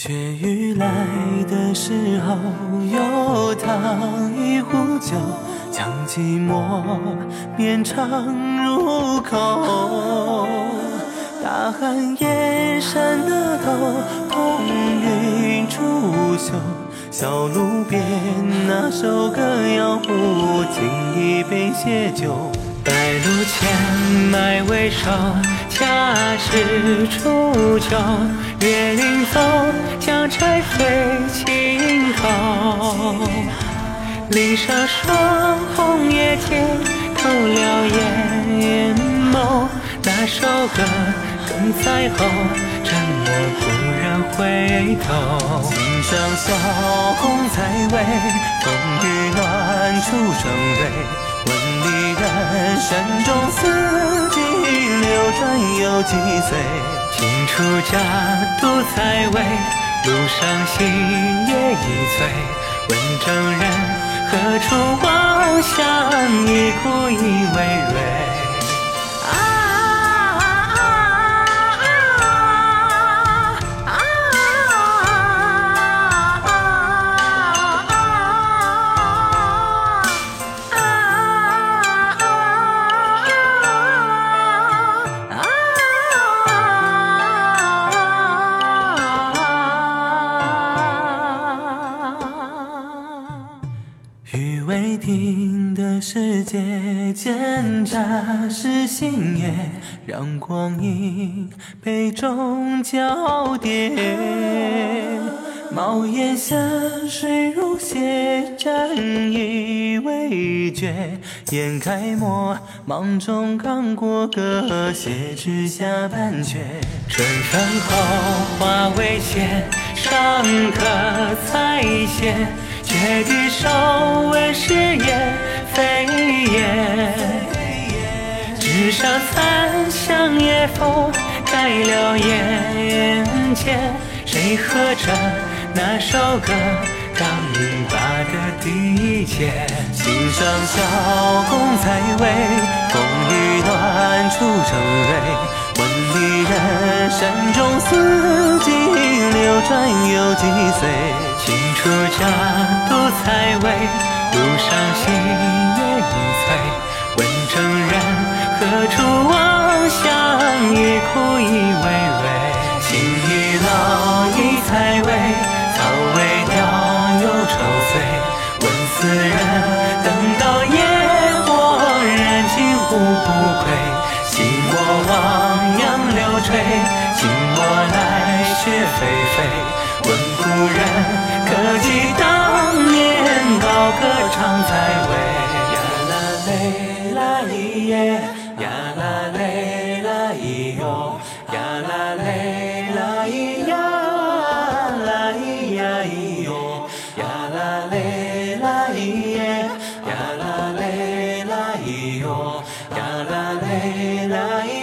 雪雨来的时候，又烫一壶酒，将寂寞绵长入口。大寒夜山的头，彤云出岫，小路边那首歌谣，不敬一杯血酒。白露前，麦未收，恰是初秋。月临走，将柴扉轻叩。林上霜，红叶间，透了眼眸。那首歌更在后，沉默不忍回头。琴上小红采薇，风雨暖，初生蕊。山中四季流转有几岁？听出家独在位，路上行也已醉。问征人何处望乡？一哭一为蕊。停的世界，蒹葭是星夜，让光阴杯中交叠。茅檐下，水如血，沾衣未绝。掩盖墨，芒中刚过个斜，指下半阙。春分后，花未谢，上客再现。却低首问是也非也，纸上残香也否盖了眼前？谁和着那首歌，刚明拔的第节？心上小宫采薇，风雨暖，初成蕊。问离人山中四季流转有几岁？清楚家独采薇，路上行也已醉。问征人何处望乡？一哭一为蕊。情已老已采薇，草未凋又愁岁。问斯人等到烟火燃尽无不归。昔我汪洋流垂，雪霏霏。问故人，可记当年高歌唱在喂呀啦嘞啦咿耶，呀啦嘞啦咿哟，呀啦嘞啦咿呀，啦咿呀咿哟，呀啦嘞啦咿耶，呀啦嘞啦咿哟，呀啦嘞啦咿。